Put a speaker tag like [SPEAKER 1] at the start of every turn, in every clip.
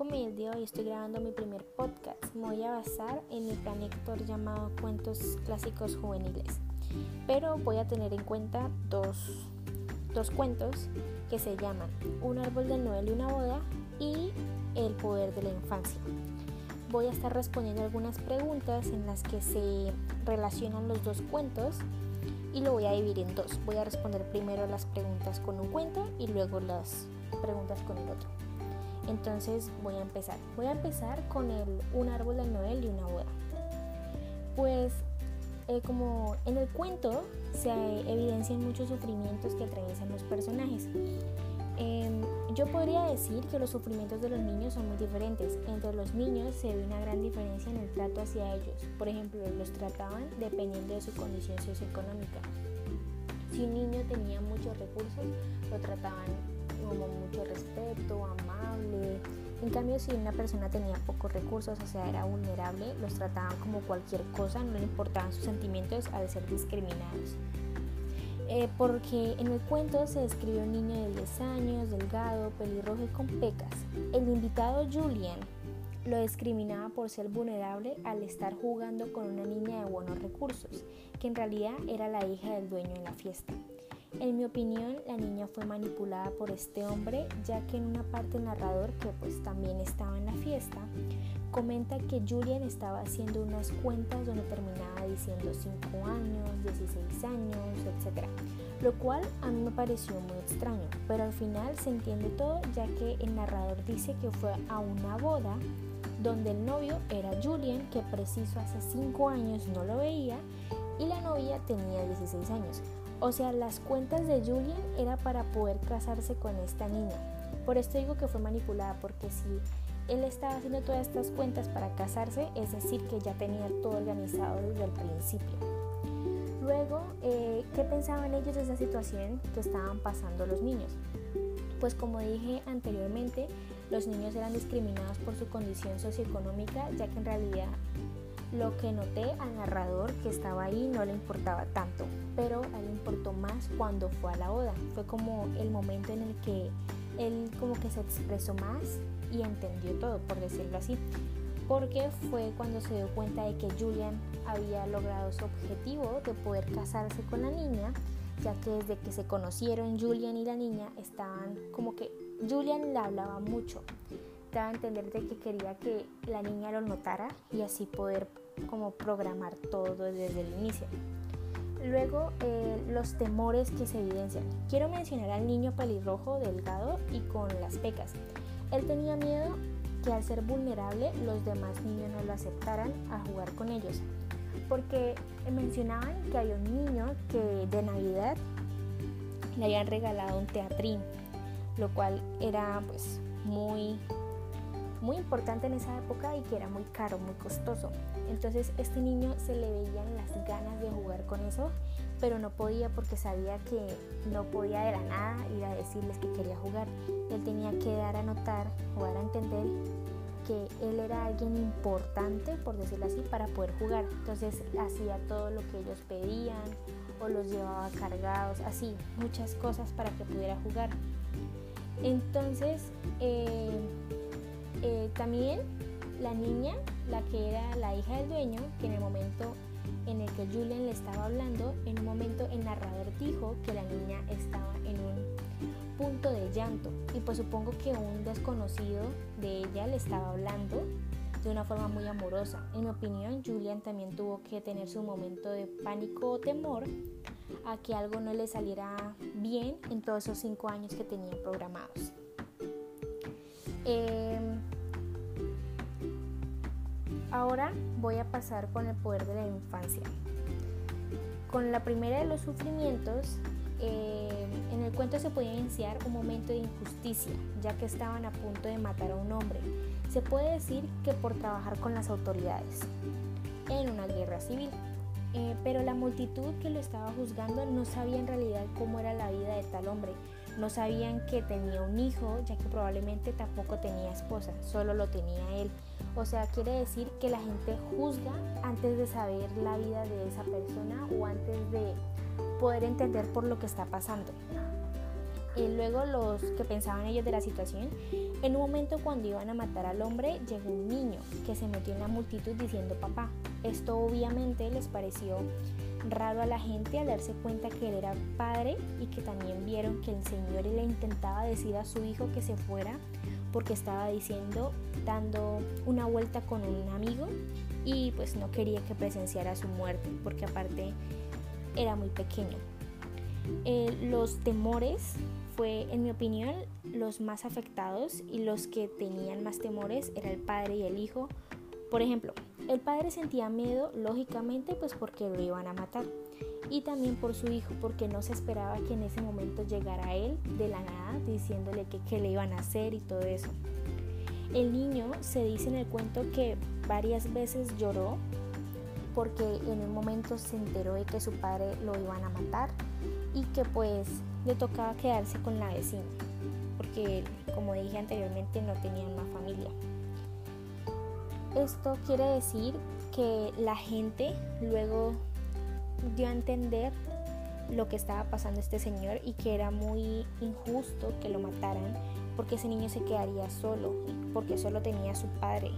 [SPEAKER 1] comedia, hoy estoy grabando mi primer podcast. Me voy a basar en mi plan lector llamado Cuentos Clásicos Juveniles. Pero voy a tener en cuenta dos, dos cuentos que se llaman Un árbol de Noel y una boda y El poder de la infancia. Voy a estar respondiendo algunas preguntas en las que se relacionan los dos cuentos y lo voy a dividir en dos. Voy a responder primero las preguntas con un cuento y luego las preguntas con el otro. Entonces voy a empezar. Voy a empezar con el un árbol de Noel y una boda. Pues eh, como en el cuento se evidencian muchos sufrimientos que atraviesan los personajes. Em, yo podría decir que los sufrimientos de los niños son muy diferentes. Entre los niños se ve una gran diferencia en el trato hacia ellos. Por ejemplo, los trataban dependiendo de su condición socioeconómica. Si un niño tenía muchos recursos, lo trataban como mucho respeto, amable. En cambio, si una persona tenía pocos recursos, o sea, era vulnerable, los trataban como cualquier cosa, no le importaban sus sentimientos al ser discriminados. Eh, porque en el cuento se describe un niño de 10 años, delgado, pelirrojo y con pecas. El invitado Julian lo discriminaba por ser vulnerable al estar jugando con una niña de buenos recursos, que en realidad era la hija del dueño de la fiesta. En mi opinión, la niña fue manipulada por este hombre, ya que en una parte el narrador, que pues también estaba en la fiesta, comenta que Julian estaba haciendo unas cuentas donde terminaba diciendo 5 años, 16 años, etc. Lo cual a mí me pareció muy extraño, pero al final se entiende todo ya que el narrador dice que fue a una boda donde el novio era Julian, que preciso hace 5 años no lo veía, y la novia tenía 16 años. O sea, las cuentas de Julian era para poder casarse con esta niña. Por esto digo que fue manipulada, porque si él estaba haciendo todas estas cuentas para casarse, es decir, que ya tenía todo organizado desde el principio. Luego, eh, ¿qué pensaban ellos de esa situación que estaban pasando los niños? Pues como dije anteriormente, los niños eran discriminados por su condición socioeconómica, ya que en realidad lo que noté al narrador que estaba ahí no le importaba tanto, pero a él le importó más cuando fue a la boda. Fue como el momento en el que él como que se expresó más y entendió todo, por decirlo así. Porque fue cuando se dio cuenta de que Julian había logrado su objetivo de poder casarse con la niña, ya que desde que se conocieron Julian y la niña estaban como que Julian le hablaba mucho, daba a entender de que quería que la niña lo notara y así poder como programar todo desde el inicio. Luego, eh, los temores que se evidencian. Quiero mencionar al niño pelirrojo, delgado y con las pecas. Él tenía miedo que al ser vulnerable los demás niños no lo aceptaran a jugar con ellos. Porque mencionaban que había un niño que de Navidad le habían regalado un teatrín, lo cual era pues muy muy importante en esa época y que era muy caro, muy costoso. Entonces este niño se le veían las ganas de jugar con eso, pero no podía porque sabía que no podía de la nada ir a decirles que quería jugar. Él tenía que dar a notar o dar a entender que él era alguien importante, por decirlo así, para poder jugar. Entonces hacía todo lo que ellos pedían o los llevaba cargados, así, muchas cosas para que pudiera jugar. Entonces, eh, eh, también la niña, la que era la hija del dueño, que en el momento en el que Julian le estaba hablando, en un momento el narrador dijo que la niña estaba en un punto de llanto y pues supongo que un desconocido de ella le estaba hablando de una forma muy amorosa. En mi opinión, Julian también tuvo que tener su momento de pánico o temor a que algo no le saliera bien en todos esos cinco años que tenía programados. Em, ahora voy a pasar con el poder de la infancia. Con la primera de los sufrimientos, em, en el cuento se podía iniciar un momento de injusticia, ya que estaban a punto de matar a un hombre. Se puede decir que por trabajar con las autoridades en una guerra civil. Eh, pero la multitud que lo estaba juzgando no sabía en realidad cómo era la vida de tal hombre. No sabían que tenía un hijo, ya que probablemente tampoco tenía esposa, solo lo tenía él. O sea, quiere decir que la gente juzga antes de saber la vida de esa persona o antes de poder entender por lo que está pasando. eh, luego los que pensaban ellos de la situación, en un momento cuando iban a matar al hombre, llegó un niño que se metió en la multitud diciendo papá. Esto obviamente les pareció raro a la gente al darse cuenta que él era padre y que también vieron que el Señor le intentaba decir a su hijo que se fuera porque estaba diciendo, dando una vuelta con un amigo y pues no quería que presenciara su muerte porque aparte era muy pequeño. Eh, los temores fue, en mi opinión, los más afectados y los que tenían más temores era el padre y el hijo. Por ejemplo, el padre sentía miedo, lógicamente, pues porque lo iban a matar. Y también por su hijo, porque no se esperaba que en ese momento llegara él de la nada diciéndole que, le iban a hacer y todo eso. El niño se dice en el cuento que varias veces lloró porque en un momento se enteró de que su padre lo iban a matar y que pues le tocaba quedarse con la vecina, porque como dije anteriormente no tenían una familia. Esto quiere decir que la gente luego dio a entender lo que estaba pasando este señor y que era muy injusto que lo mataran porque ese niño se quedaría solo, porque solo tenía a su padre,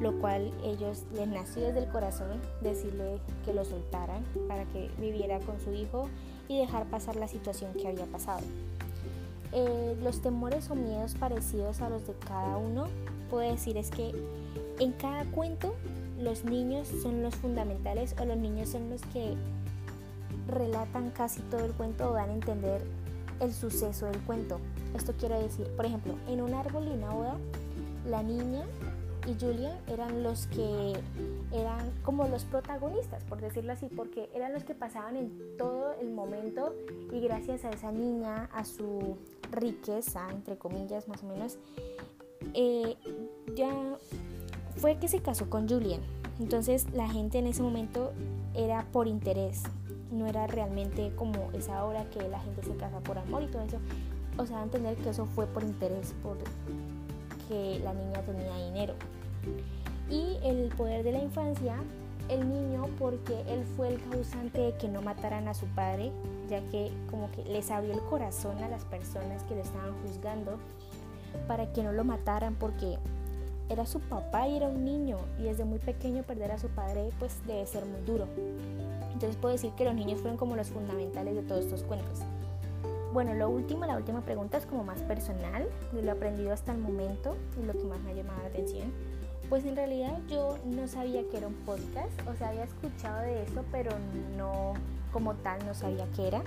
[SPEAKER 1] lo cual ellos les nació desde el corazón decirle que lo soltaran para que viviera con su hijo y dejar pasar la situación que había pasado. Eh, los temores o miedos parecidos a los de cada uno, puedo decir es que en cada cuento los niños son los fundamentales o los niños son los que relatan casi todo el cuento o dan a entender el suceso del cuento. Esto quiere decir, por ejemplo, en un árbol y una boda, la niña y Julia eran los que eran como los protagonistas, por decirlo así, porque eran los que pasaban en todo el momento y gracias a esa niña, a su riqueza, entre comillas más o menos, eh, ya fue que se casó con Julian. Entonces la gente en ese momento era por interés, no era realmente como esa hora que la gente se casa por amor y todo eso. O sea, entender que eso fue por interés, por que la niña tenía dinero. Y el poder de la infancia, el niño porque él fue el causante de que no mataran a su padre, ya que como que les abrió el corazón a las personas que le estaban juzgando para que no lo mataran porque era su papá y era un niño y desde muy pequeño perder a su padre pues debe ser muy duro. Entonces puedo decir que los niños fueron como los fundamentales de todos estos cuentos. Bueno, lo último, la última pregunta es como más personal, de lo aprendido hasta el momento y lo que más me ha llamado la atención. Pues en realidad yo no sabía que era un podcast, o sea, había escuchado de eso, pero no como tal no sabía qué era.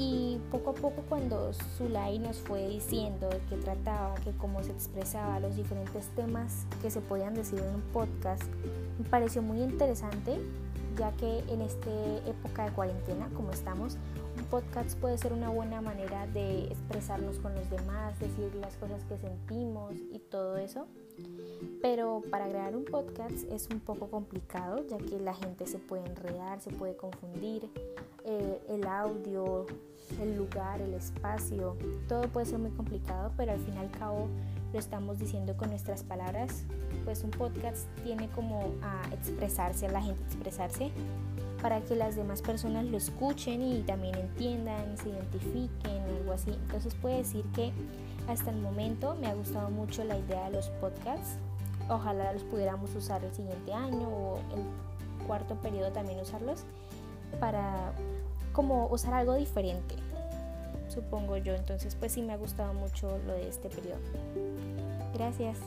[SPEAKER 1] Y poco a poco cuando Zulay nos fue diciendo de qué trataba, que cómo se expresaba, los diferentes temas que se podían decir en un podcast, me pareció muy interesante, ya que en esta época de cuarentena, como estamos, podcast puede ser una buena manera de expresarnos con los demás, decir las cosas que sentimos y todo eso. Pero para grabar un podcast es un poco complicado, ya que la gente se puede enredar, se puede confundir, eh, el audio, el lugar, el espacio, todo puede ser muy complicado, pero al fin y al cabo lo estamos diciendo con nuestras palabras. Pues un podcast tiene como a expresarse, a la gente expresarse para que las demás personas lo escuchen y también entiendan, se identifiquen, algo así. Entonces puedo decir que hasta el momento me ha gustado mucho la idea de los podcasts. Ojalá los pudiéramos usar el siguiente año o el cuarto periodo también usarlos para como usar algo diferente, supongo yo. Entonces pues sí me ha gustado mucho lo de este periodo. Gracias.